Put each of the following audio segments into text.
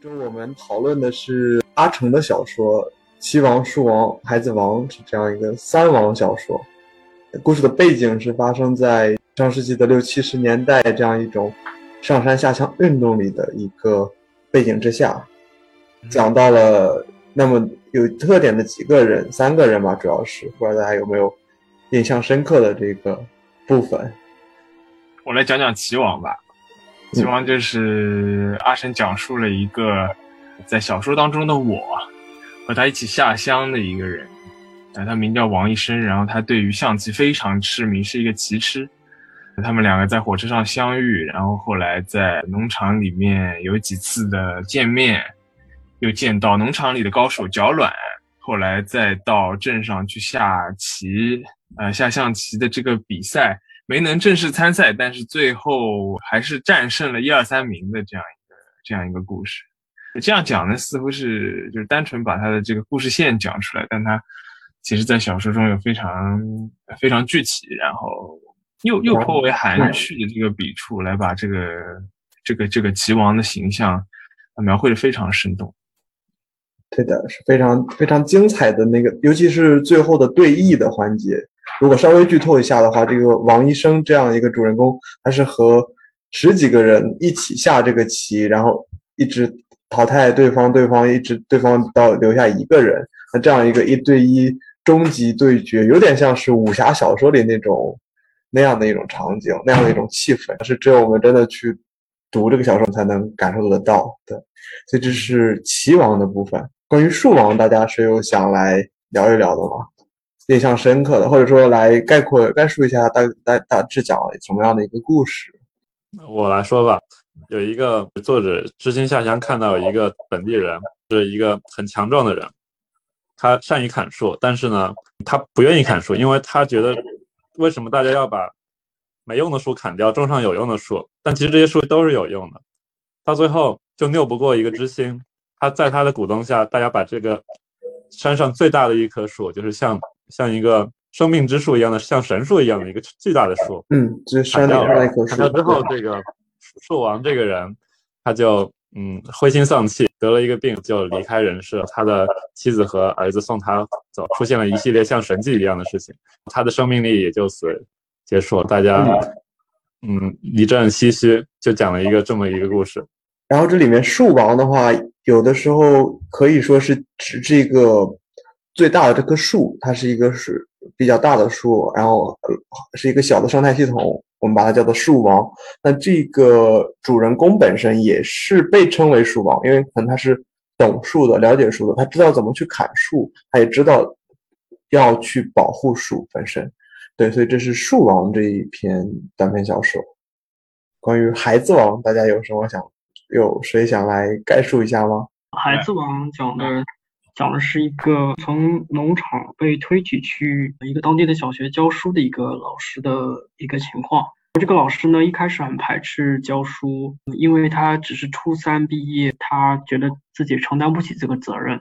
这我们讨论的是阿城的小说《七王、树王、孩子王》是这样一个三王小说。故事的背景是发生在上世纪的六七十年代这样一种上山下乡运动里的一个背景之下，讲到了那么有特点的几个人，三个人吧，主要是不知道大家有没有印象深刻的这个部分。我来讲讲齐王吧。齐王就是阿神讲述了一个在小说当中的我和他一起下乡的一个人，啊，他名叫王一生，然后他对于象棋非常痴迷，是一个棋痴。他们两个在火车上相遇，然后后来在农场里面有几次的见面，又见到农场里的高手脚软，后来再到镇上去下棋，呃，下象棋的这个比赛。没能正式参赛，但是最后还是战胜了一二三名的这样一个这样一个故事。这样讲呢，似乎是就是单纯把他的这个故事线讲出来，但他其实在小说中有非常非常具体，然后又又颇为含蓄的这个笔触来把这个这个这个齐王的形象描绘的非常生动。对的，是非常非常精彩的那个，尤其是最后的对弈的环节。如果稍微剧透一下的话，这个王医生这样一个主人公，他是和十几个人一起下这个棋，然后一直淘汰对方，对方一直对方到留下一个人，那这样一个一对一终极对决，有点像是武侠小说里那种那样的一种场景，那样的一种气氛，是只有我们真的去读这个小说才能感受得到的。所以这是棋王的部分。关于树王，大家谁有想来聊一聊的吗？印象深刻的，或者说来概括概述一下大大大致讲了什么样的一个故事？我来说吧。有一个作者知心下乡看到一个本地人是一个很强壮的人，他善于砍树，但是呢，他不愿意砍树，因为他觉得为什么大家要把没用的树砍掉，种上有用的树？但其实这些树都是有用的。到最后就拗不过一个知心，他在他的鼓动下，大家把这个山上最大的一棵树，就是像。像一个生命之树一样的，像神树一样的一个巨大的树，嗯，这砍掉了。砍掉之后，这个树王这个人，他就嗯灰心丧气，得了一个病，就离开人世。他的妻子和儿子送他走，出现了一系列像神迹一样的事情，他的生命力也就此结束。大家嗯一阵唏嘘，就讲了一个这么一个故事。然后这里面树王的话，有的时候可以说是指这个。最大的这棵树，它是一个是比较大的树，然后是一个小的生态系统，我们把它叫做树王。那这个主人公本身也是被称为树王，因为可能他是懂树的、了解树的，他知道怎么去砍树，他也知道要去保护树本身。对，所以这是树王这一篇短篇小说。关于孩子王，大家有什么想有谁想来概述一下吗？孩子王讲的。讲的是一个从农场被推举去一个当地的小学教书的一个老师的一个情况。这个老师呢，一开始很排斥教书，因为他只是初三毕业，他觉得自己承担不起这个责任。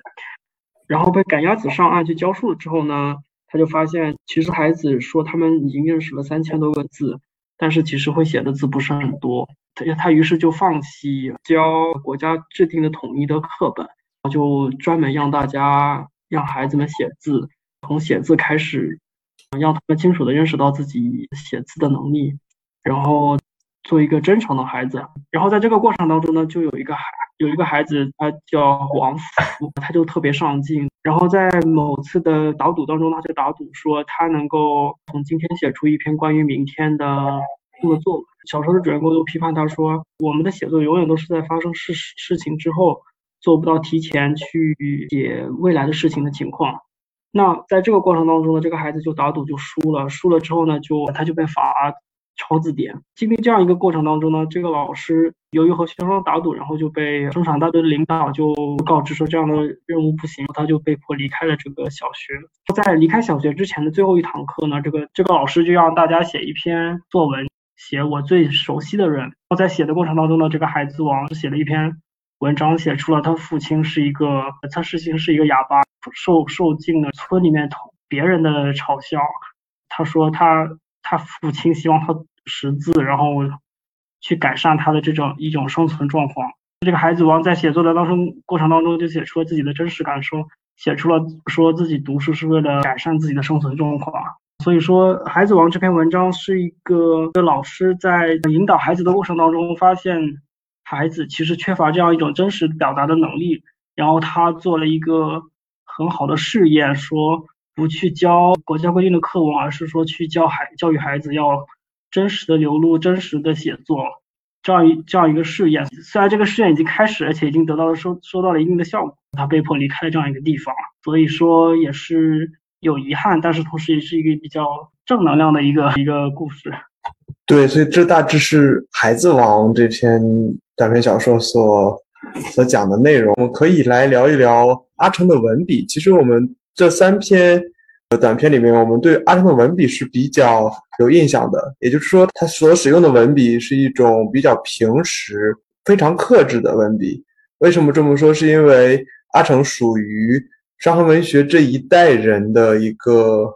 然后被赶鸭子上岸去教书了之后呢，他就发现，其实孩子说他们已经认识了三千多个字，但是其实会写的字不是很多。他他于是就放弃教国家制定的统一的课本。就专门让大家让孩子们写字，从写字开始，让他们清楚的认识到自己写字的能力，然后做一个真诚的孩子。然后在这个过程当中呢，就有一个孩有一个孩子，他叫王福，他就特别上进。然后在某次的打赌当中，他就打赌说他能够从今天写出一篇关于明天的作文。小说的主人公都批判他说，我们的写作永远都是在发生事事情之后。做不到提前去写未来的事情的情况，那在这个过程当中呢，这个孩子就打赌就输了，输了之后呢，就他就被罚抄字典。经历这样一个过程当中呢，这个老师由于和学生打赌，然后就被生产大队的领导就告知说这样的任务不行，他就被迫离开了这个小学。在离开小学之前的最后一堂课呢，这个这个老师就让大家写一篇作文，写我最熟悉的人。然后在写的过程当中呢，这个孩子王写了一篇。文章写出了他父亲是一个，他事情是一个哑巴，受受尽了村里面同别人的嘲笑。他说他他父亲希望他识字，然后去改善他的这种一种生存状况。这个孩子王在写作的当中过程当中就写出了自己的真实感受，写出了说自己读书是为了改善自己的生存状况。所以说，孩子王这篇文章是一个老师在引导孩子的过程当中，发现孩子其实缺乏这样一种真实表达的能力，然后他做了一个很好的试验，说不去教国家规定的课文，而是说去教孩教育孩子要真实的流露、真实的写作，这样一这样一个试验。虽然这个试验已经开始，而且已经得到了收收到了一定的效果，他被迫离开了这样一个地方，所以说也是。有遗憾，但是同时也是一个比较正能量的一个一个故事。对，所以这大致是《孩子王》这篇短篇小说所所讲的内容。我们可以来聊一聊阿成的文笔。其实我们这三篇短篇里面，我们对阿成的文笔是比较有印象的。也就是说，他所使用的文笔是一种比较平实、非常克制的文笔。为什么这么说？是因为阿成属于。伤痕文学这一代人的一个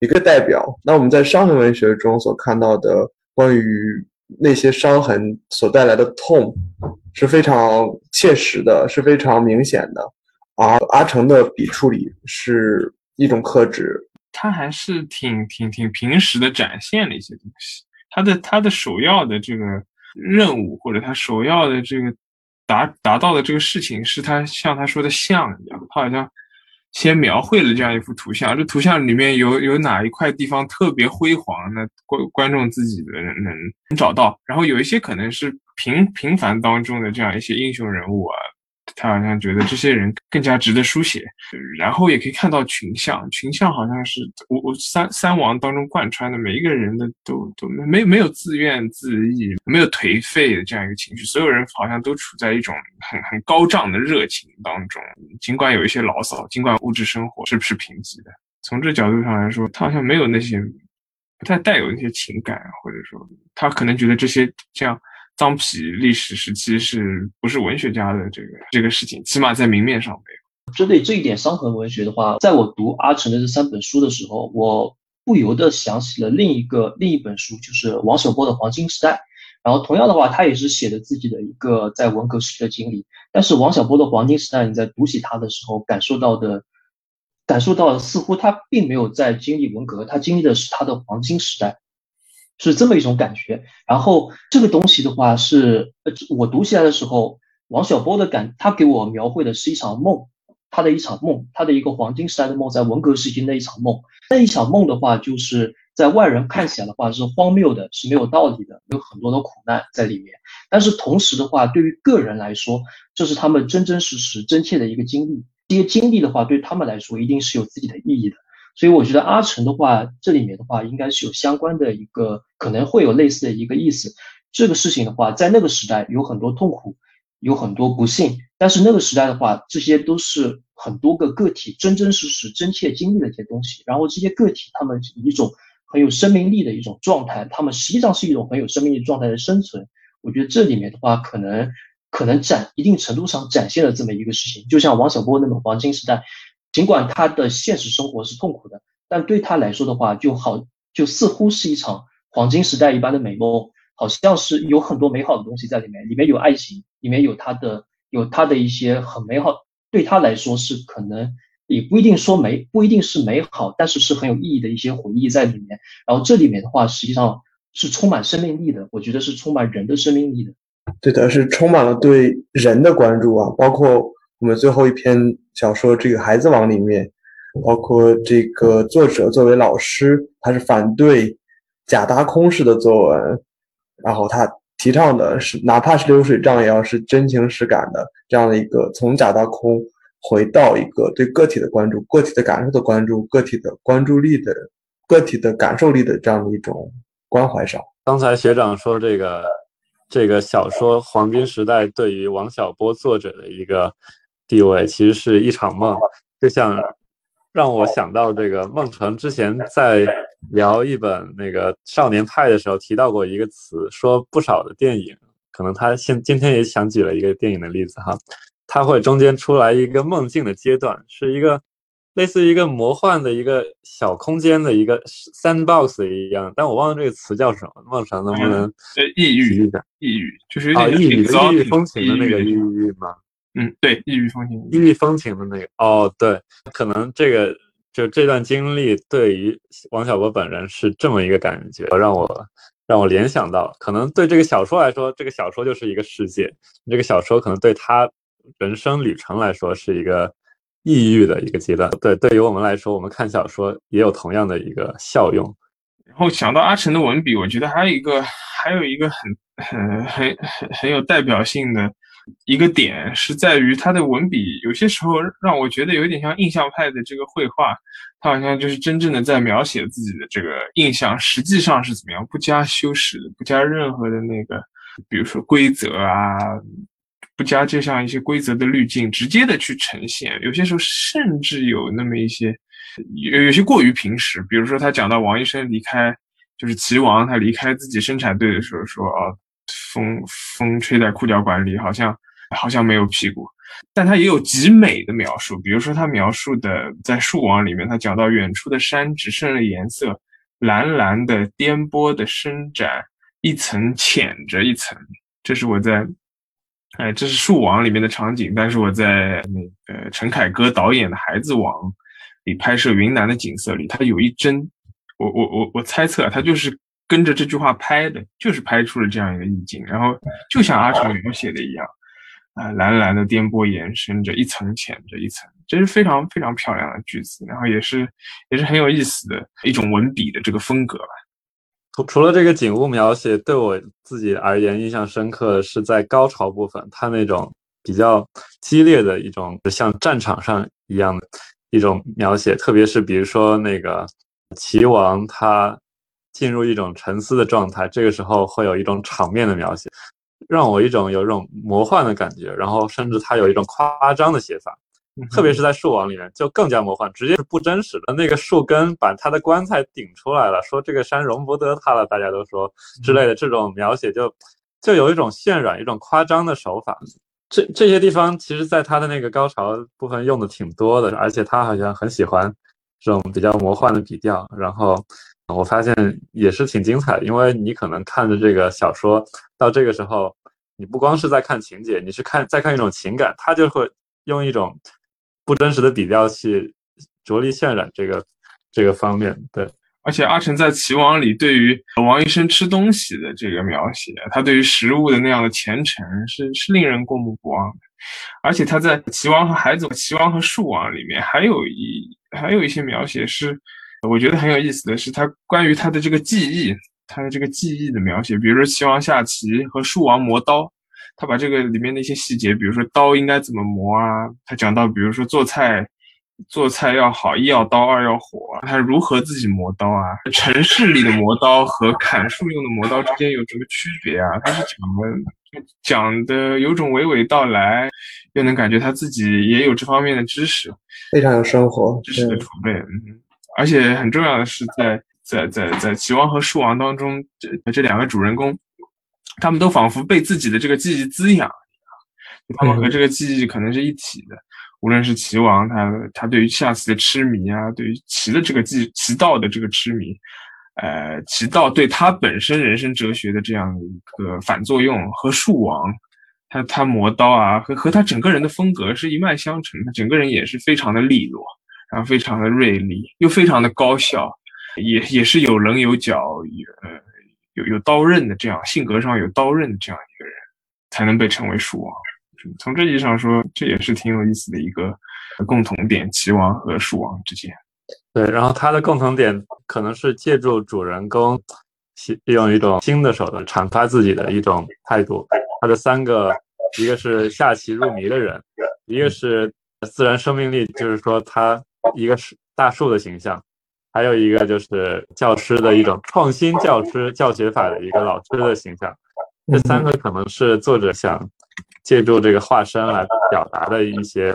一个代表。那我们在伤痕文学中所看到的关于那些伤痕所带来的痛，是非常切实的，是非常明显的。而阿成的笔触里是一种克制，他还是挺挺挺平实的展现了一些东西。他的他的首要的这个任务，或者他首要的这个达达到的这个事情，是他像他说的像一样，他好像。先描绘了这样一幅图像，这图像里面有有哪一块地方特别辉煌，那观观众自己的能能找到。然后有一些可能是平平凡当中的这样一些英雄人物啊。他好像觉得这些人更加值得书写，然后也可以看到群像，群像好像是我我三三王当中贯穿的每一个人的都都没没有自怨自艾，没有颓废的这样一个情绪，所有人好像都处在一种很很高涨的热情当中，尽管有一些牢骚，尽管物质生活是不是贫瘠的，从这角度上来说，他好像没有那些不太带有那些情感，或者说他可能觉得这些这样。脏皮历史时期是不是文学家的这个这个事情，起码在明面上没有。针对这一点，伤痕文学的话，在我读阿城的这三本书的时候，我不由得想起了另一个另一本书，就是王小波的《黄金时代》。然后同样的话，他也是写的自己的一个在文革时期的经历。但是王小波的《黄金时代》，你在读起他的时候，感受到的，感受到似乎他并没有在经历文革，他经历的是他的黄金时代。是这么一种感觉，然后这个东西的话是，呃，我读起来的时候，王小波的感，他给我描绘的是一场梦，他的一场梦，他的一个黄金时代的梦，在文革时期那一场梦，那一场梦的话，就是在外人看起来的话是荒谬的，是没有道理的，有很多的苦难在里面，但是同时的话，对于个人来说，这是他们真真实实真切的一个经历，这些经历的话，对他们来说一定是有自己的意义的。所以我觉得阿成的话，这里面的话应该是有相关的一个，可能会有类似的一个意思。这个事情的话，在那个时代有很多痛苦，有很多不幸，但是那个时代的话，这些都是很多个个体真真实实真切经历的一些东西。然后这些个体他们一种很有生命力的一种状态，他们实际上是一种很有生命力状态的生存。我觉得这里面的话，可能可能展一定程度上展现了这么一个事情，就像王小波那种黄金时代。尽管他的现实生活是痛苦的，但对他来说的话，就好就似乎是一场黄金时代一般的美梦，好像是有很多美好的东西在里面，里面有爱情，里面有他的有他的一些很美好，对他来说是可能也不一定说美不一定是美好，但是是很有意义的一些回忆在里面。然后这里面的话，实际上是充满生命力的，我觉得是充满人的生命力的。对的，是充满了对人的关注啊，包括。我们最后一篇小说《这个孩子王》里面，包括这个作者作为老师，他是反对假大空式的作文，然后他提倡的是哪怕是流水账，也要是真情实感的这样的一个从假大空回到一个对个体的关注、个体的感受的关注、个体的关注力的、个体的感受力的这样的一种关怀上。刚才学长说这个这个小说《黄金时代》对于王小波作者的一个。地位其实是一场梦，就像让我想到这个孟城之前在聊一本那个少年派的时候提到过一个词，说不少的电影，可能他现今天也想举了一个电影的例子哈，他会中间出来一个梦境的阶段，是一个类似于一个魔幻的一个小空间的一个 sandbox 一样，但我忘了这个词叫什么。梦成能不能呃抑郁提一下？抑郁就是有啊，点异域的异域 exotic 风情的那个抑异郁域吗？嗯，对，异域风情。异域风情的那个哦，对，可能这个就这段经历对于王小波本人是这么一个感觉，让我让我联想到，可能对这个小说来说，这个小说就是一个世界，这个小说可能对他人生旅程来说是一个抑郁的一个阶段。对，对于我们来说，我们看小说也有同样的一个效用。然后想到阿成的文笔，我觉得还有一个还有一个很很很很很有代表性的一个点，是在于他的文笔有些时候让我觉得有点像印象派的这个绘画，他好像就是真正的在描写自己的这个印象，实际上是怎么样，不加修饰，不加任何的那个，比如说规则啊。不加这样一些规则的滤镜，直接的去呈现，有些时候甚至有那么一些有有些过于平实，比如说他讲到王医生离开，就是齐王他离开自己生产队的时候说啊，风风吹在裤脚管里，好像好像没有屁股，但他也有极美的描述，比如说他描述的在树王里面，他讲到远处的山只剩了颜色，蓝蓝的颠簸的伸展，一层浅着一层，这是我在。哎，这是《树王》里面的场景，但是我在那个陈凯歌导演的《孩子王》里拍摄云南的景色里，他有一帧，我我我我猜测他就是跟着这句话拍的，就是拍出了这样一个意境，然后就像阿成描写的一样，啊，蓝蓝的颠簸延伸着一层浅着一层，这是非常非常漂亮的句子，然后也是也是很有意思的一种文笔的这个风格吧。除除了这个景物描写，对我自己而言印象深刻的是在高潮部分，他那种比较激烈的一种像战场上一样的一种描写，特别是比如说那个齐王他进入一种沉思的状态，这个时候会有一种场面的描写，让我一种有一种魔幻的感觉，然后甚至他有一种夸张的写法。特别是在树王里面，就更加魔幻，直接是不真实的。那个树根把他的棺材顶出来了，说这个山容不得他了，大家都说之类的这种描写，就就有一种渲染、一种夸张的手法。这这些地方，其实在他的那个高潮部分用的挺多的，而且他好像很喜欢这种比较魔幻的笔调。然后我发现也是挺精彩的，因为你可能看着这个小说到这个时候，你不光是在看情节，你是看在看一种情感，他就会用一种。不真实的笔调去着力渲染这个这个方面，对。而且阿成在《齐王》里对于王医生吃东西的这个描写，他对于食物的那样的虔诚是是令人过目不忘的。而且他在《齐王和孩子》《齐王和树王》里面还有一还有一些描写是我觉得很有意思的是，他关于他的这个技艺，他的这个技艺的描写，比如说齐王下棋和树王磨刀。他把这个里面的一些细节，比如说刀应该怎么磨啊？他讲到，比如说做菜，做菜要好，一要刀，二要火。他如何自己磨刀啊？城市里的磨刀和砍树用的磨刀之间有什么区别啊？他是讲的，讲的有种娓娓道来，又能感觉他自己也有这方面的知识，非常有生活知识的储备。嗯，而且很重要的是，在在在在齐王和树王当中，这这两个主人公。他们都仿佛被自己的这个记忆滋养他们和这个记忆可能是一体的。无论是齐王，他他对于下棋的痴迷啊，对于棋的这个技棋道的这个痴迷，呃，棋道对他本身人生哲学的这样一个反作用，和树王，他他磨刀啊，和和他整个人的风格是一脉相承，他整个人也是非常的利落，然后非常的锐利，又非常的高效，也也是有棱有角，呃。有有刀刃的这样性格上有刀刃的这样一个人，才能被称为树王。从这意义上说，这也是挺有意思的一个共同点，齐王和蜀王之间。对，然后他的共同点可能是借助主人公，用一种新的手段阐发自己的一种态度。他的三个，一个是下棋入迷的人，一个是自然生命力，就是说他一个是大树的形象。还有一个就是教师的一种创新教师教学法的一个老师的形象，这三个可能是作者想借助这个化身来表达的一些，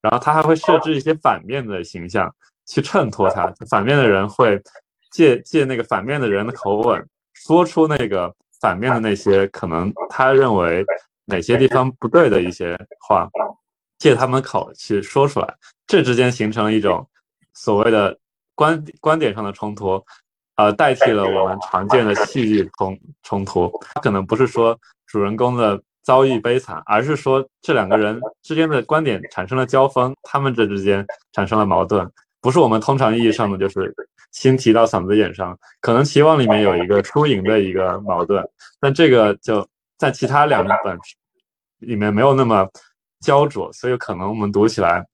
然后他还会设置一些反面的形象去衬托他，反面的人会借借那个反面的人的口吻说出那个反面的那些可能他认为哪些地方不对的一些话，借他们口去说出来，这之间形成了一种。所谓的观观点上的冲突，呃，代替了我们常见的戏剧冲冲突。他可能不是说主人公的遭遇悲惨，而是说这两个人之间的观点产生了交锋，他们这之间产生了矛盾，不是我们通常意义上的就是心提到嗓子眼上。可能期望里面有一个输赢的一个矛盾，但这个就在其他两本里面没有那么焦灼，所以可能我们读起来。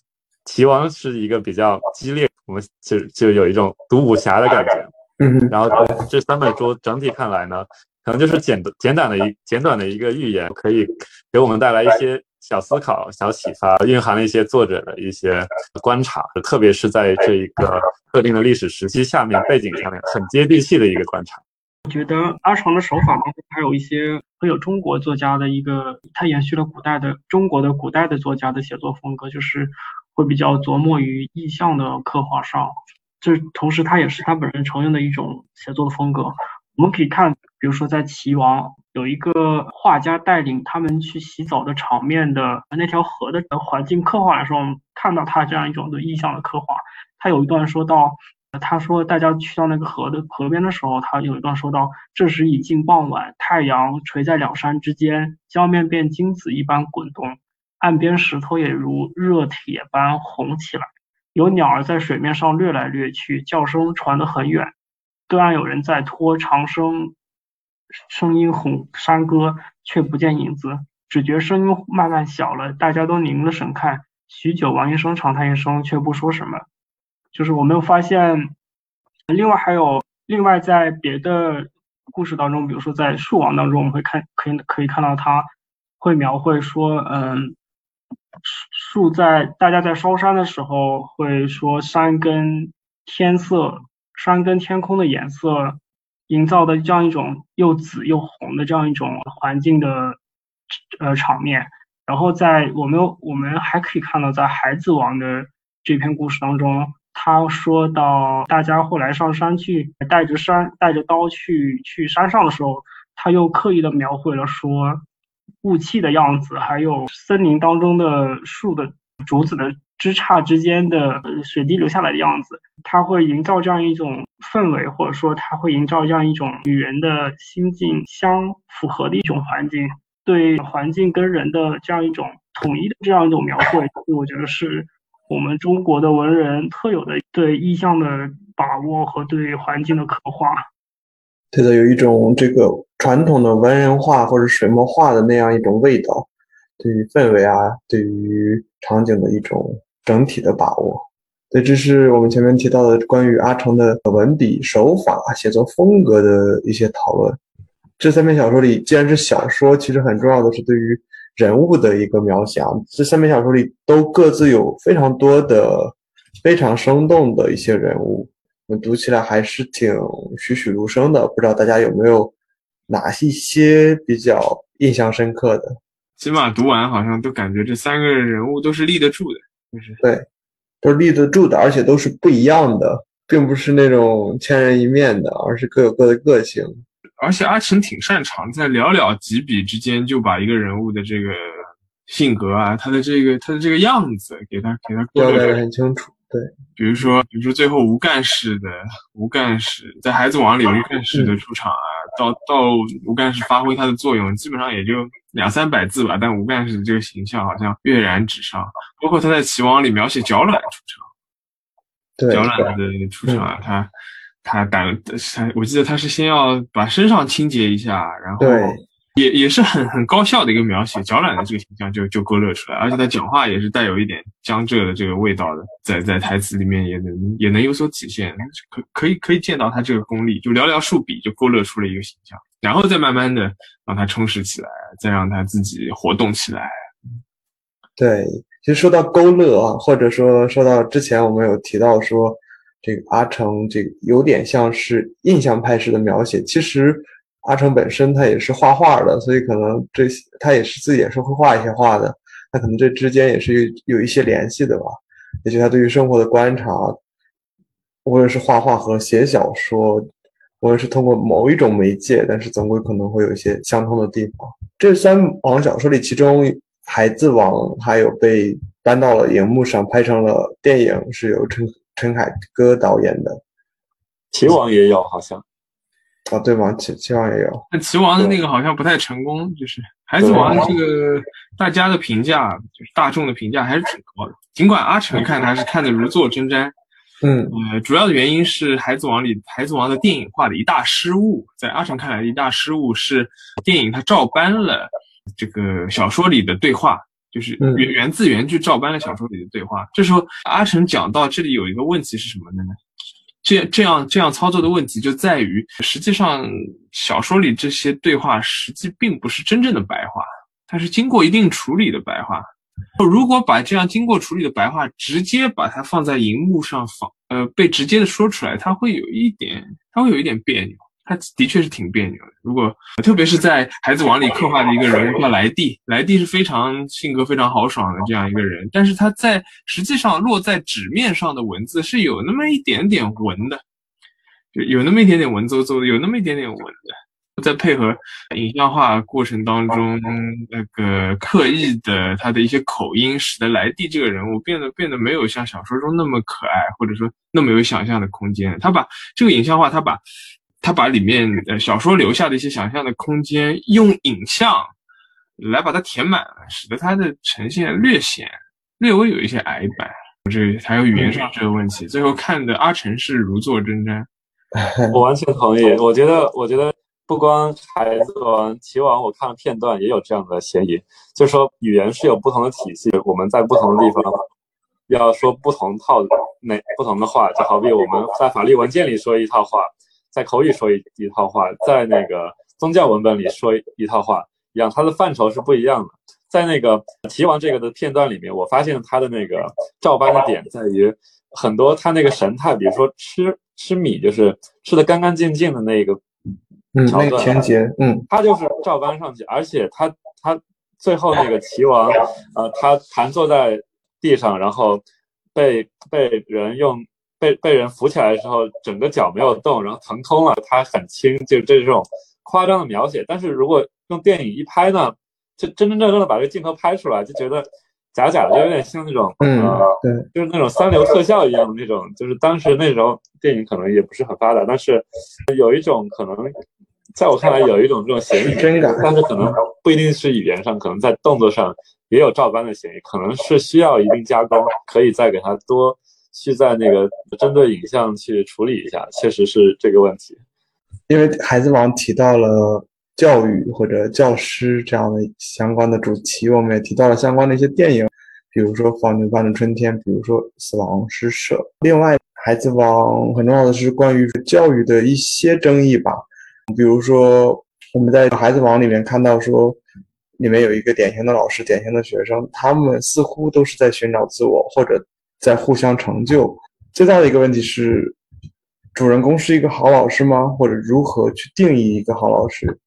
齐王是一个比较激烈，我们就就有一种读武侠的感觉。嗯，然后这三本书整体看来呢，可能就是简简短的一简短的一个寓言，可以给我们带来一些小思考、小启发，蕴含了一些作者的一些观察，特别是在这一个特定的历史时期下面背景下面很接地气的一个观察。我觉得阿长的手法当中还有一些很有中国作家的一个，他延续了古代的中国的古代的作家的写作风格，就是。会比较琢磨于意象的刻画上，这同时他也是他本人承认的一种写作的风格。我们可以看，比如说在《齐王》有一个画家带领他们去洗澡的场面的那条河的环境刻画的时候，看到他这样一种的意象的刻画。他有一段说到，他说大家去到那个河的河边的时候，他有一段说到，这时已近傍晚，太阳垂在两山之间，江面便金子一般滚动。岸边石头也如热铁般红起来，有鸟儿在水面上掠来掠去，叫声传得很远。对岸有人在拖长声，声音哄山歌，却不见影子，只觉声音慢慢小了。大家都凝了神看，许久，王医生长叹一声，却不说什么。就是我没有发现，另外还有另外在别的故事当中，比如说在树王当中，我们会看可以可以看到他会描绘说，嗯。树在大家在烧山的时候会说山跟天色，山跟天空的颜色营造的这样一种又紫又红的这样一种环境的呃场面。然后在我们我们还可以看到在孩子王的这篇故事当中，他说到大家后来上山去带着山带着刀去去山上的时候，他又刻意的描绘了说。雾气的样子，还有森林当中的树的竹子的枝杈之间的水滴流下来的样子，它会营造这样一种氛围，或者说它会营造这样一种与人的心境相符合的一种环境，对环境跟人的这样一种统一的这样一种描绘，我觉得是我们中国的文人特有的对意象的把握和对环境的刻画。对的，有一种这个传统的文人画或者水墨画的那样一种味道，对于氛围啊，对于场景的一种整体的把握。对，这是我们前面提到的关于阿城的文笔手法、写作风格的一些讨论。这三篇小说里，既然是小说，其实很重要的是对于人物的一个描写。这三篇小说里都各自有非常多的、非常生动的一些人物。我们读起来还是挺栩栩如生的，不知道大家有没有哪一些比较印象深刻的？起码读完好像都感觉这三个人物都是立得住的，就是对，都是立得住的，而且都是不一样的，并不是那种千人一面的，而是各有各的个性。而且阿成挺擅长在寥寥几笔之间就把一个人物的这个性格啊，他的这个他的这个样子给他给他交代的很清楚。对，比如说，比如说最后吴干事的吴干事在《孩子王》里，吴干事的出场啊，到到吴干事发挥他的作用，基本上也就两三百字吧。但吴干事这个形象好像跃然纸上，包括他在《棋王》里描写脚卵出场，脚卵的出场啊，他他胆他，我记得他是先要把身上清洁一下，然后。也也是很很高效的一个描写，脚懒的这个形象就就勾勒出来，而且他讲话也是带有一点江浙的这个味道的，在在台词里面也能也能有所体现，可可以可以见到他这个功力，就寥寥数笔就勾勒出了一个形象，然后再慢慢的让他充实起来，再让他自己活动起来。对，其实说到勾勒啊，或者说说到之前我们有提到说这个阿成这个有点像是印象派式的描写，其实。阿成本身他也是画画的，所以可能这些他也是自己也是会画一些画的，那可能这之间也是有有一些联系的吧。也许他对于生活的观察，无论是画画和写小说，无论是通过某一种媒介，但是总归可能会有一些相通的地方。这三王小说里，其中《孩子王》还有被搬到了荧幕上，拍成了电影，是由陈陈凯歌导演的。棋王也有好像。啊，对王？棋棋王也有。那棋王的那个好像不太成功，就是孩子王这个大家的评价，就是大众的评价还是挺高的。尽管阿成看他是看的如坐针毡。嗯，呃，主要的原因是《孩子王》里《孩子王》的电影化的一大失误，在阿成看来的一大失误是电影它照搬了这个小说里的对话，就是原原字原句照搬了小说里的对话。这时候阿成讲到这里有一个问题是什么呢？这这样这样操作的问题就在于，实际上小说里这些对话实际并不是真正的白话，它是经过一定处理的白话。如果把这样经过处理的白话直接把它放在荧幕上放，呃，被直接的说出来，它会有一点，它会有一点别扭。他的确是挺别扭的。如果特别是在《孩子王》里刻画的一个人物叫莱蒂，莱蒂是非常性格非常豪爽的这样一个人，但是他在实际上落在纸面上的文字是有那么一点点文的，就有那么一点点文绉绉的，有那么一点点文的。在配合影像化过程当中，那个刻意的他的一些口音，使得莱蒂这个人物变得变得没有像小说中那么可爱，或者说那么有想象的空间。他把这个影像化，他把他把里面呃小说留下的一些想象的空间，用影像来把它填满，使得它的呈现略显略微有一些矮板。这还有语言上这个问题，最后看的阿成是如坐针毡。我完全同意，我觉得，我觉得。不光孩子王、棋王，我看了片段也有这样的嫌疑，就是说语言是有不同的体系，我们在不同的地方要说不同套那不同的话，就好比我们在法律文件里说一套话，在口语说一一套话，在那个宗教文本里说一套话一样，它的范畴是不一样的。在那个齐王这个的片段里面，我发现他的那个照搬的点在于很多他那个神态，比如说吃吃米，就是吃的干干净净的那个。嗯，那个情节，嗯，他就是照搬上去，而且他他最后那个齐王，呃，他盘坐在地上，然后被被人用被被人扶起来的时候，整个脚没有动，然后腾空了，它很轻，就这种夸张的描写。但是如果用电影一拍呢，就真真正正的把这个镜头拍出来，就觉得假假的，就有点像那种，嗯，对，就是那种三流特效一样的那种，就是当时那时候电影可能也不是很发达，但是有一种可能。在我看来，有一种这种嫌疑，真感，但是可能不一定是语言上，可能在动作上也有照搬的嫌疑，可能是需要一定加工，可以再给他多去在那个针对影像去处理一下，确实是这个问题。因为《孩子王》提到了教育或者教师这样的相关的主题，我们也提到了相关的一些电影，比如说《放牛班的春天》，比如说《死亡诗社》。另外，《孩子王》很重要的是关于教育的一些争议吧。比如说，我们在《孩子王》里面看到说，里面有一个典型的老师、典型的学生，他们似乎都是在寻找自我，或者在互相成就。最大的一个问题是，主人公是一个好老师吗？或者如何去定义一个好老师？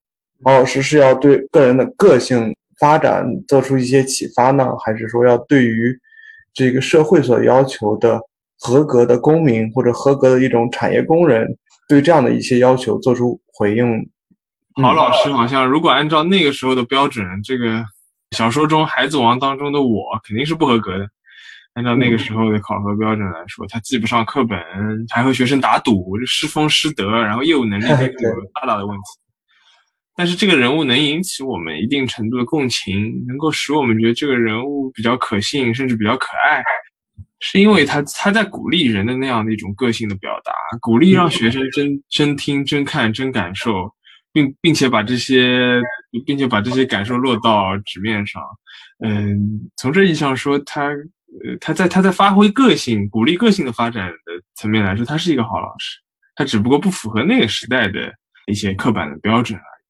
好老师是要对个人的个性发展做出一些启发呢，还是说要对于这个社会所要求的合格的公民或者合格的一种产业工人？对这样的一些要求做出回应，好老师好像如果按照那个时候的标准，这个小说中《孩子王》当中的我肯定是不合格的。按照那个时候的考核标准来说，他记不上课本，还和学生打赌，就失风失德，然后业务能力 有大大的问题。但是这个人物能引起我们一定程度的共情，能够使我们觉得这个人物比较可信，甚至比较可爱。是因为他他在鼓励人的那样的一种个性的表达，鼓励让学生真真听、真看、真感受，并并且把这些并且把这些感受落到纸面上。嗯，从这意义上说，他呃他在他在发挥个性、鼓励个性的发展的层面来说，他是一个好老师。他只不过不符合那个时代的一些刻板的标准而已。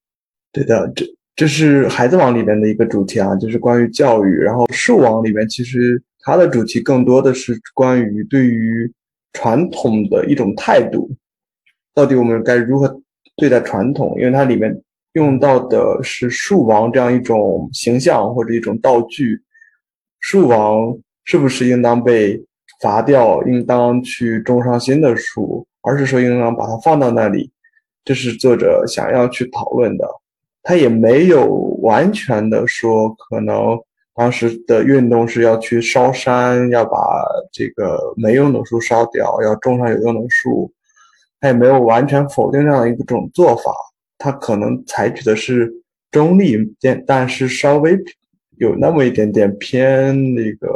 对的，这这是《孩子王》里面的一个主题啊，就是关于教育。然后《树王》里面其实。它的主题更多的是关于对于传统的一种态度，到底我们该如何对待传统？因为它里面用到的是树王这样一种形象或者一种道具，树王是不是应当被伐掉，应当去种上新的树，而是说应当把它放到那里？这是作者想要去讨论的。他也没有完全的说可能。当时的运动是要去烧山，要把这个没用的树烧掉，要种上有用的树。他也没有完全否定这样一种做法，他可能采取的是中立，但但是稍微有那么一点点偏那个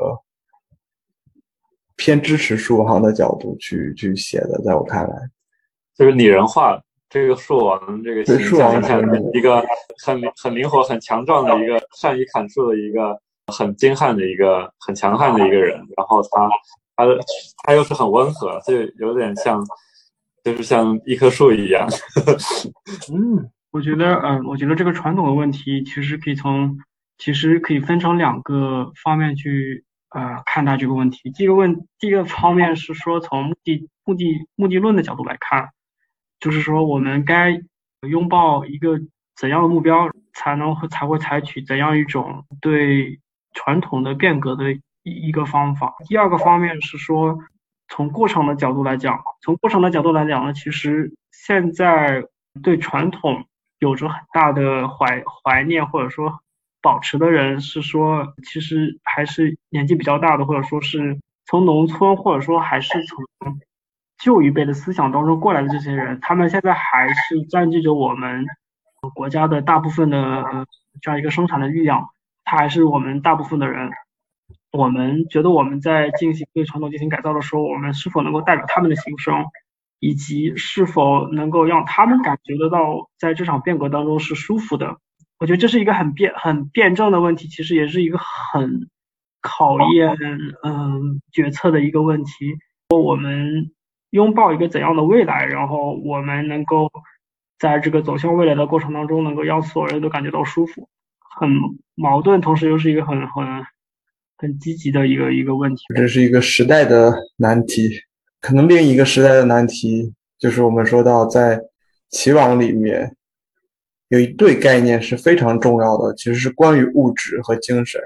偏支持树王的角度去去写的，在我看来，就是拟人化这个树王这个形象，像一个很很灵活、很强壮的一个善于砍树的一个很精悍的一个很强悍的一个人，然后他他的他又是很温和，就有点像。就是像一棵树一样。嗯，我觉得，嗯，我觉得这个传统的问题其实可以从，其实可以分成两个方面去，呃，看待这个问题。第一个问，第一个方面是说从目的、目的、目的论的角度来看，就是说我们该拥抱一个怎样的目标，才能才会采取怎样一种对传统的变革的一一个方法。第二个方面是说。从过程的角度来讲，从过程的角度来讲呢，其实现在对传统有着很大的怀怀念或者说保持的人，是说其实还是年纪比较大的，或者说是从农村或者说还是从旧一辈的思想当中过来的这些人，他们现在还是占据着我们国家的大部分的这样一个生产的力量，他还是我们大部分的人。我们觉得我们在进行对传统进行改造的时候，我们是否能够代表他们的心声，以及是否能够让他们感觉得到在这场变革当中是舒服的？我觉得这是一个很辩很辩证的问题，其实也是一个很考验嗯决策的一个问题。我们拥抱一个怎样的未来，然后我们能够在这个走向未来的过程当中，能够让所有人都感觉到舒服，很矛盾，同时又是一个很很。很积极的一个一个问题，这是一个时代的难题。可能另一个时代的难题就是我们说到在齐网里面有一对概念是非常重要的，其实是关于物质和精神。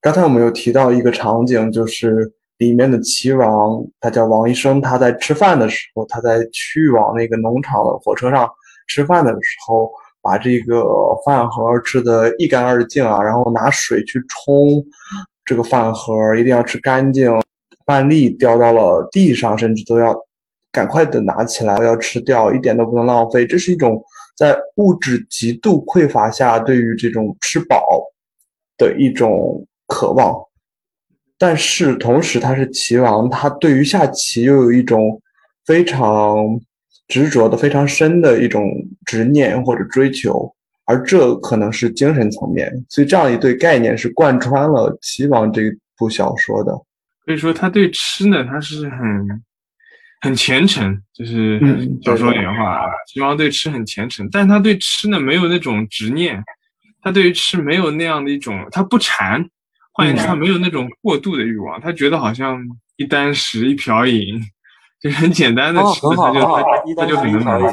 刚才我们有提到一个场景，就是里面的齐王，他叫王医生，他在吃饭的时候，他在去往那个农场的火车上吃饭的时候，把这个饭盒吃得一干二净啊，然后拿水去冲。这个饭盒一定要吃干净，饭粒掉到了地上，甚至都要赶快的拿起来，要吃掉，一点都不能浪费。这是一种在物质极度匮乏下对于这种吃饱的一种渴望，但是同时他是棋王，他对于下棋又有一种非常执着的、非常深的一种执念或者追求。而这可能是精神层面，所以这样一对概念是贯穿了《棋王》这部小说的。可以说，他对吃呢，他是很很虔诚，就是小说里的话，齐王对吃很虔诚，但他对吃呢没有那种执念，他对于吃没有那样的一种，他不馋，换言之，他没有那种过度的欲望，他觉得好像一箪食一瓢饮，就很简单的吃，他就他他就很能满足。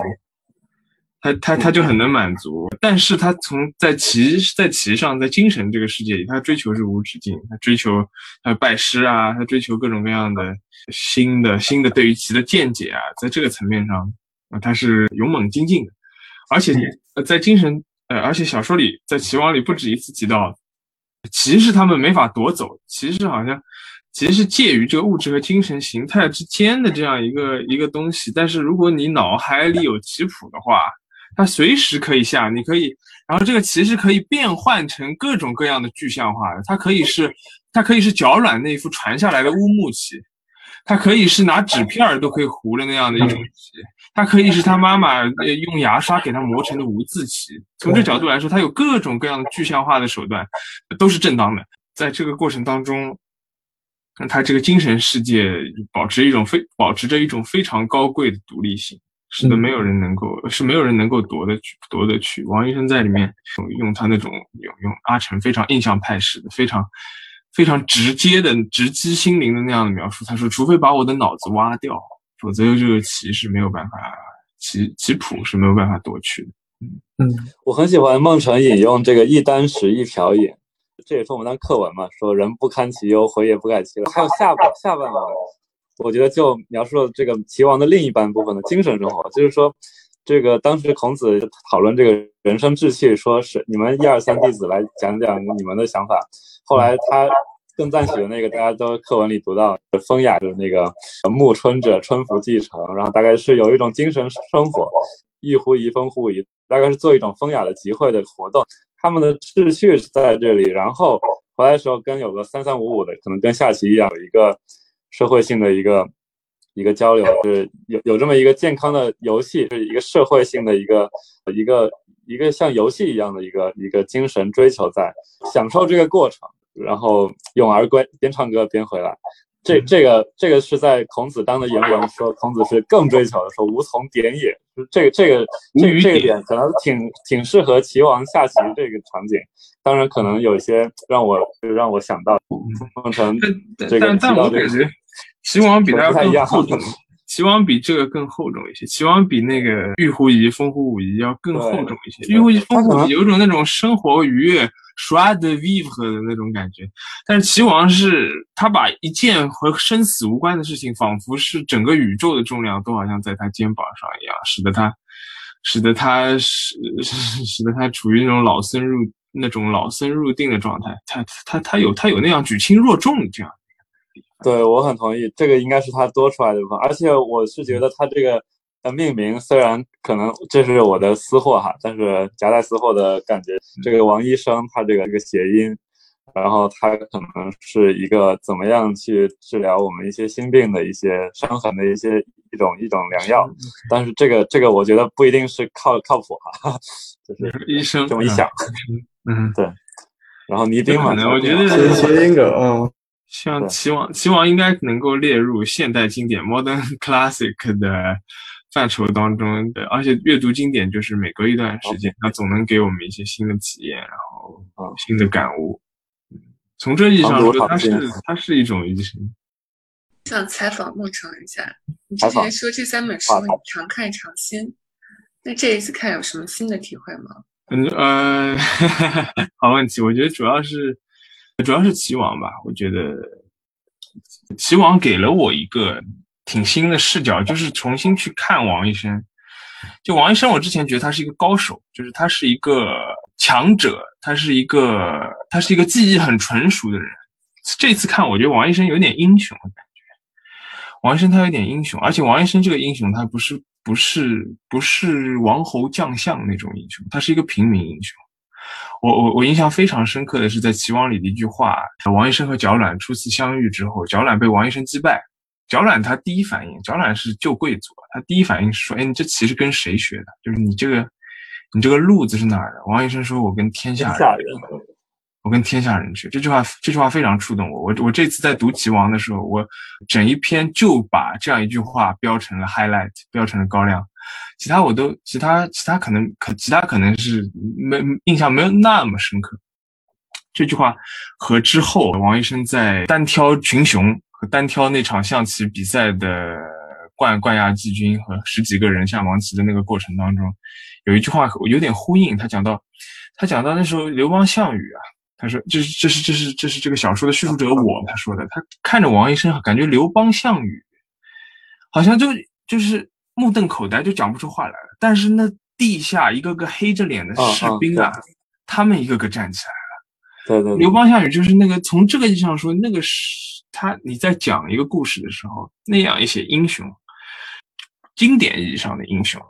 他他他就很能满足，但是他从在棋在棋上，在精神这个世界里，他追求是无止境，他追求他拜师啊，他追求各种各样的新的新的对于棋的见解啊，在这个层面上啊，他是勇猛精进的，而且呃，在精神呃，而且小说里在棋王里不止一次提到，棋是他们没法夺走，棋是好像棋是介于这个物质和精神形态之间的这样一个一个东西，但是如果你脑海里有棋谱的话。它随时可以下，你可以，然后这个棋是可以变换成各种各样的具象化的。它可以是，它可以是脚软那一副传下来的乌木棋，它可以是拿纸片儿都可以糊的那样的一种棋，它可以是他妈妈用牙刷给他磨成的无字棋。从这角度来说，它有各种各样的具象化的手段，都是正当的。在这个过程当中，他这个精神世界保持一种非保持着一种非常高贵的独立性。是的，没有人能够，是没有人能够夺得去，夺得去。王医生在里面用他那种用用阿成非常印象派式的、非常非常直接的、直击心灵的那样的描述。他说：“除非把我的脑子挖掉，否则这个棋是没有办法，棋棋谱是没有办法夺去的。”嗯嗯，我很喜欢孟辰引用这个“一箪食，一瓢饮”，这也是我们当课文嘛，说“人不堪其忧，回也不改其乐”。还有下半下半文。我觉得就描述了这个齐王的另一半部分的精神生活，就是说，这个当时孔子讨论这个人生志趣，说是你们一二三弟子来讲讲你们的想法。后来他更赞许的那个，大家都课文里读到风雅的那个暮春者，春服既成，然后大概是有一种精神生活，一呼一风呼一，大概是做一种风雅的集会的活动。他们的志趣是在这里，然后回来的时候跟有个三三五五的，可能跟下棋一样，有一个社会性的一个。一个交流是有有这么一个健康的游戏，是一个社会性的一个一个一个像游戏一样的一个一个精神追求，在享受这个过程，然后咏而归，边唱歌边回来。这这个这个是在孔子当的言文说，孔子是更追求的，说无从点也。这个这个这这个点可能挺挺适合齐王下棋这个场景。当然，可能有一些让我让我想到孟城这个但我感觉。齐王比他更厚重，齐王比这个更厚重一些。齐王比那个玉壶仪、风壶舞仪要更厚重一些。玉壶仪、风壶有种那种生活愉悦、耍的 vive 的那种感觉，但是齐王是他把一件和生死无关的事情，仿佛是整个宇宙的重量都好像在他肩膀上一样，使得他，使得他使使得他处于那种老僧入那种老僧入定的状态。他他他有他有那样举轻若重这样。对，我很同意，这个应该是他多出来的部分，而且我是觉得他这个呃命名虽然可能这是我的私货哈，但是夹带私货的感觉，这个王医生他这个这个谐音，然后他可能是一个怎么样去治疗我们一些心病的一些伤痕的一些一种一种良药，但是这个这个我觉得不一定是靠靠谱哈，就是医生这么一想，嗯对，然后倪丁嘛，我觉得谐音梗，嗯。像棋王，棋王应该能够列入现代经典 （modern classic） 的范畴当中的，而且阅读经典就是每隔一段时间，它总能给我们一些新的体验，然后新的感悟。从这意义上说，它是它是一种医生。想采访孟成一下，你之前说这三本书你常看常新，那这一次看有什么新的体会吗？嗯呃，好问题，我觉得主要是。主要是齐王吧，我觉得齐王给了我一个挺新的视角，就是重新去看王医生。就王医生，我之前觉得他是一个高手，就是他是一个强者，他是一个他是一个技艺很纯熟的人。这次看，我觉得王医生有点英雄的感觉。王医生他有点英雄，而且王医生这个英雄，他不是不是不是王侯将相那种英雄，他是一个平民英雄。我我我印象非常深刻的是在《齐王》里的一句话：王医生和角卵初次相遇之后，角卵被王医生击败。角卵他第一反应，角卵是旧贵族，他第一反应是说：“哎，你这棋是跟谁学的？就是你这个，你这个路子是哪儿的？”王医生说：“我跟天下人，我跟天下人学。”这句话这句话非常触动我。我我这次在读《齐王》的时候，我整一篇就把这样一句话标成了 highlight，标成了高亮。其他我都，其他其他可能可，其他可能是没印象没有那么深刻。这句话和之后王医生在单挑群雄和单挑那场象棋比赛的冠冠亚季军和十几个人下王棋的那个过程当中，有一句话有点呼应。他讲到，他讲到那时候刘邦项羽啊，他说这是这是这是这是这个小说的叙述者我他说的，他看着王医生感觉刘邦项羽好像就就是。目瞪口呆，就讲不出话来了。但是那地下一个个黑着脸的士兵啊，他们一个个站起来了。对对，刘邦项羽就是那个从这个意义上说，那个是他你在讲一个故事的时候，那样一些英雄，经典意义上的英雄，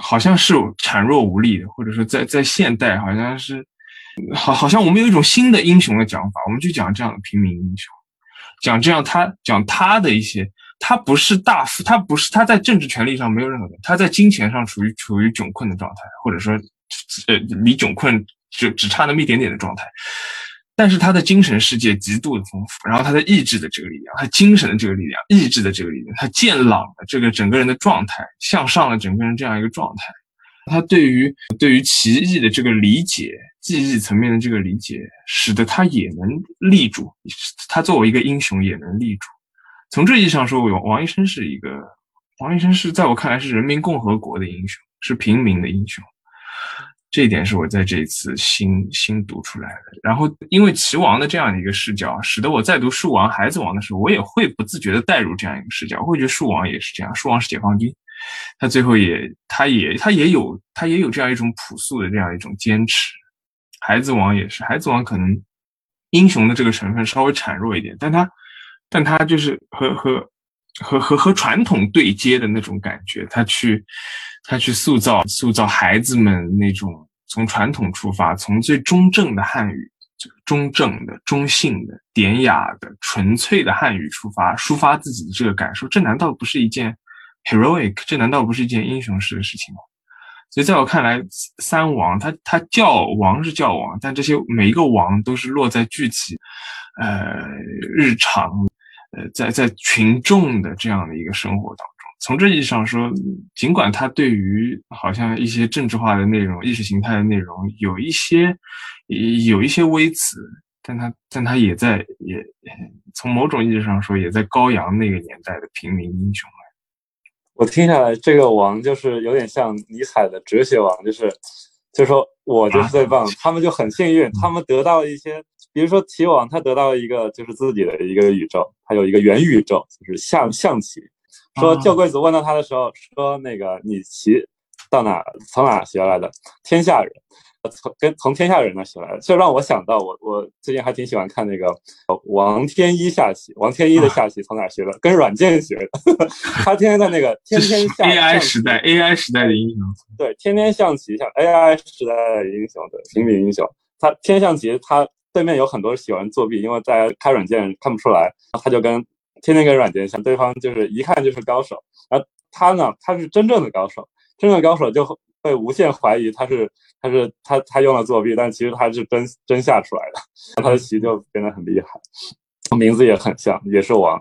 好像是孱弱无力的，或者说在在现代好像是，好好像我们有一种新的英雄的讲法，我们就讲这样的平民英雄，讲这样他讲他的一些。他不是大富，他不是他在政治权力上没有任何的，他在金钱上处于处于窘困的状态，或者说，呃，离窘困就只差那么一点点的状态。但是他的精神世界极度的丰富，然后他的意志的这个力量，他精神的这个力量，意志的这个力量，他健朗的这个整个人的状态，向上的整个人这样一个状态，他对于对于奇异的这个理解，记忆层面的这个理解，使得他也能立住，他作为一个英雄也能立住。从这意义上说，王王医生是一个，王医生是在我看来是人民共和国的英雄，是平民的英雄。这一点是我在这一次新新读出来的。然后，因为齐王的这样的一个视角，使得我在读树王、孩子王的时候，我也会不自觉的带入这样一个视角，我会觉得树王也是这样，树王是解放军，他最后也，他也，他也有，他也有这样一种朴素的这样一种坚持。孩子王也是，孩子王可能英雄的这个成分稍微孱弱一点，但他，但他就是和和和和和传统对接的那种感觉，他去他去塑造塑造孩子们那种从传统出发，从最中正的汉语。中正的、中性的、典雅的、纯粹的汉语出发，抒发自己的这个感受，这难道不是一件 heroic？这难道不是一件英雄式的事情吗？所以在我看来，三王他他叫王是叫王，但这些每一个王都是落在具体，呃，日常，呃，在在群众的这样的一个生活当中。从这意义上说，尽管他对于好像一些政治化的内容、意识形态的内容有一些。有一些微词，但他但他也在也从某种意义上说，也在高扬那个年代的平民英雄我听下来，这个王就是有点像尼采的哲学王，就是就说我就是最棒，他们就很幸运，他们得到一些，比如说棋王，他得到一个就是自己的一个宇宙，还有一个元宇宙，就是象象棋。说旧贵子问到他的时候，说那个你棋到哪从哪学来的？天下人。从跟从天下人那学来的，就让我想到我我最近还挺喜欢看那个王天一下棋，王天一的下棋从哪学的？跟软件学的。他天天在那个 天天下 AI 时代，AI 时代的英雄。对，天天象棋，像 AI 时代的英雄，对，平民英雄。他天象棋，他对面有很多喜欢作弊，因为在开软件看不出来，他就跟天天跟软件像，对方就是一看就是高手。而他呢，他是真正的高手，真正的高手就会无限怀疑他是。他是他他用了作弊，但其实他是真真下出来的，他的棋就变得很厉害，名字也很像，也是王，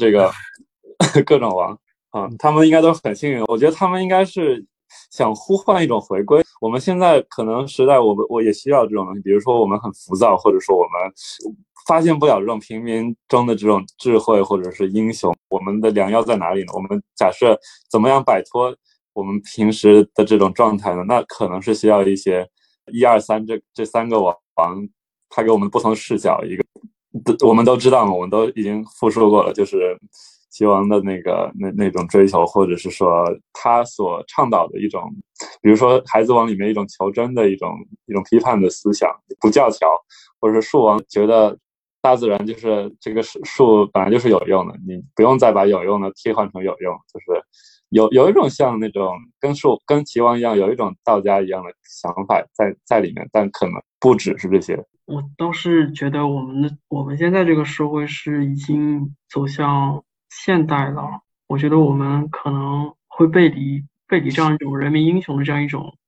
这个 各种王啊，他们应该都很幸运。我觉得他们应该是想呼唤一种回归。我们现在可能时代，我们我也需要这种东西，比如说我们很浮躁，或者说我们发现不了这种平民中的这种智慧或者是英雄，我们的良药在哪里呢？我们假设怎么样摆脱？我们平时的这种状态呢，那可能是需要一些一二三这这三个王，他给我们不同视角。一个，我们都知道嘛，我们都已经复述过了，就是齐王的那个那那种追求，或者是说他所倡导的一种，比如说《孩子王》里面一种求真的一种一种批判的思想，不教条，或者是树王觉得大自然就是这个树树本来就是有用的，你不用再把有用的替换成有用，就是。有有一种像那种跟树跟齐王一样，有一种道家一样的想法在在里面，但可能不只是这些。我倒是觉得我们的我们现在这个社会是已经走向现代了。我觉得我们可能会背离背离这样一种人民英雄的这样一种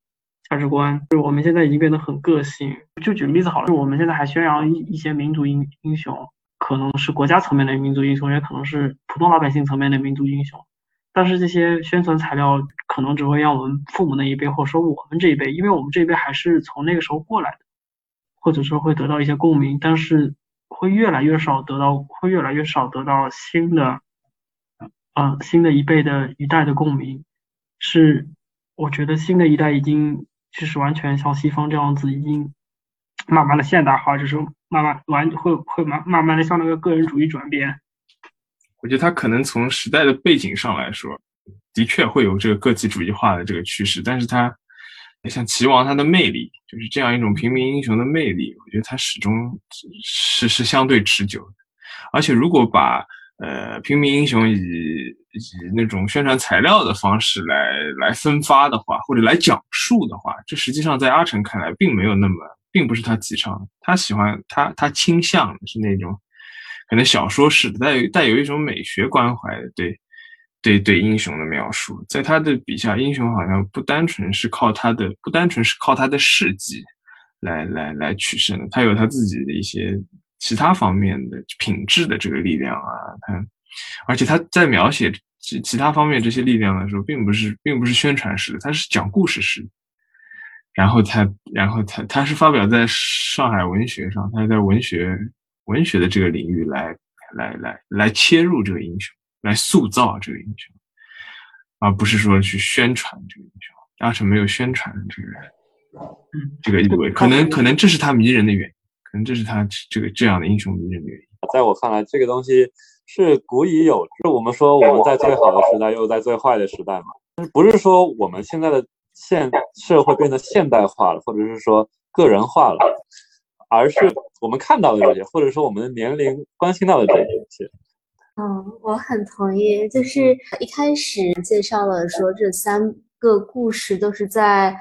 价值观，就是我们现在已经变得很个性。就举个例子好了，就我们现在还宣扬一一些民族英英雄，可能是国家层面的民族英雄，也可能是普通老百姓层面的民族英雄。但是这些宣传材料可能只会让我们父母那一辈，或者说我们这一辈，因为我们这一辈还是从那个时候过来的，或者说会得到一些共鸣，但是会越来越少得到，会越来越少得到新的，呃，新的一辈的一代的共鸣。是，我觉得新的一代已经就是完全像西方这样子，已经慢慢的现代化，就是慢慢完会会慢慢慢的向那个个人主义转变。我觉得他可能从时代的背景上来说，的确会有这个个体主义化的这个趋势，但是他像齐王他的魅力，就是这样一种平民英雄的魅力，我觉得他始终是是相对持久的。而且如果把呃平民英雄以以那种宣传材料的方式来来分发的话，或者来讲述的话，这实际上在阿成看来并没有那么，并不是他提倡。他喜欢他他倾向是那种。可能小说式的带有带有一种美学关怀的对对对英雄的描述，在他的笔下，英雄好像不单纯是靠他的不单纯是靠他的事迹来来来取胜的，他有他自己的一些其他方面的品质的这个力量啊，他而且他在描写其其他方面这些力量的时候，并不是并不是宣传式的，他是讲故事式的，然后他然后他他是发表在上海文学上，他在文学。文学的这个领域来来来来切入这个英雄，来塑造这个英雄，而不是说去宣传这个英雄。阿成没有宣传这个，人，这个意味，可能可能这是他迷人的原因，可能这是他这个这样的英雄迷人的原因。在我看来，这个东西是古已有之。我们说我们在最好的时代，又在最坏的时代嘛。不是说我们现在的现社会变得现代化了，或者是说个人化了，而是我们看到的这些，或者说我们的年龄关心到的这些。嗯，我很同意。就是一开始介绍了说这三个故事都是在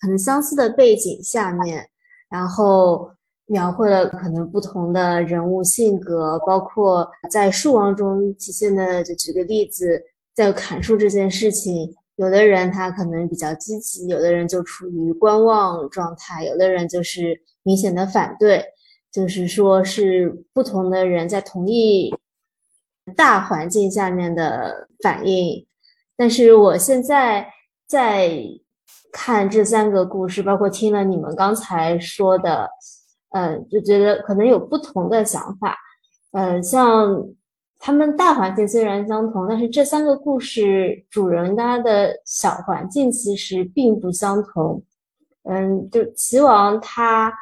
很相似的背景下面，然后描绘了可能不同的人物性格，包括在树王中体现的。就举个例子。在砍树这件事情，有的人他可能比较积极，有的人就处于观望状态，有的人就是明显的反对，就是说是不同的人在同一大环境下面的反应。但是我现在在看这三个故事，包括听了你们刚才说的，呃，就觉得可能有不同的想法，呃，像。他们大环境虽然相同，但是这三个故事主人他的小环境其实并不相同。嗯，就齐王他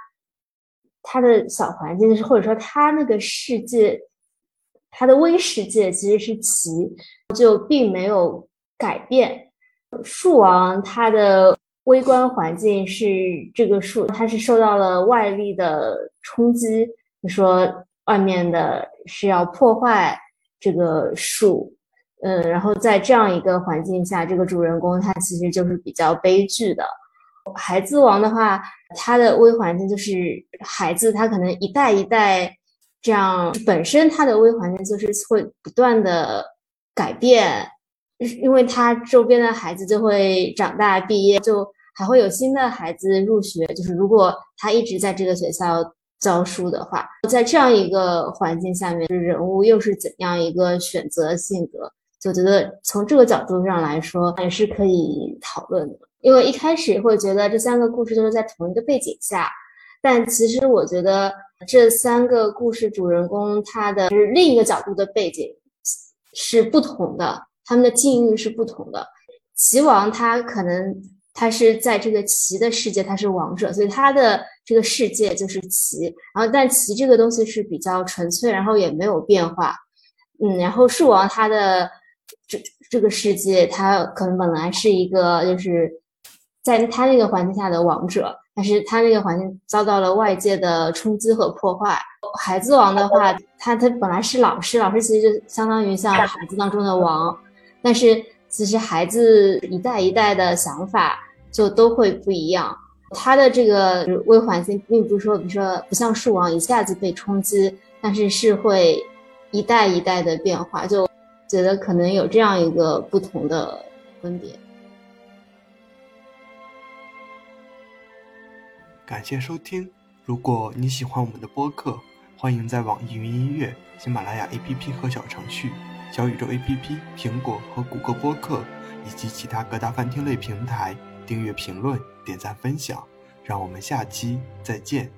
他的小环境是，或者说他那个世界，他的微世界其实是齐，就并没有改变。树王他的微观环境是这个树，它是受到了外力的冲击，就说外面的是要破坏。这个树，嗯，然后在这样一个环境下，这个主人公他其实就是比较悲剧的。孩子王的话，他的微环境就是孩子，他可能一代一代这样，本身他的微环境就是会不断的改变，因为他周边的孩子就会长大毕业，就还会有新的孩子入学。就是如果他一直在这个学校。教书的话，在这样一个环境下面，人物又是怎样一个选择性格？就觉得从这个角度上来说，也是可以讨论的。因为一开始会觉得这三个故事都是在同一个背景下，但其实我觉得这三个故事主人公他的另一个角度的背景是不同的，他们的境遇是不同的。齐王他可能。他是在这个齐的世界，他是王者，所以他的这个世界就是齐。然后，但齐这个东西是比较纯粹，然后也没有变化。嗯，然后树王他的这这个世界，他可能本来是一个就是在他那个环境下的王者，但是他那个环境遭到了外界的冲击和破坏。孩子王的话，他他本来是老师，老师其实就相当于像孩子当中的王，但是。其实孩子一代一代的想法就都会不一样，他的这个微环境并不是说，比如说不像树王一下子被冲击，但是是会一代一代的变化，就觉得可能有这样一个不同的分别。感谢收听，如果你喜欢我们的播客，欢迎在网易云音乐、喜马拉雅 APP 和小程序。小宇宙 APP、苹果和谷歌播客以及其他各大饭厅类平台订阅、评论、点赞、分享，让我们下期再见。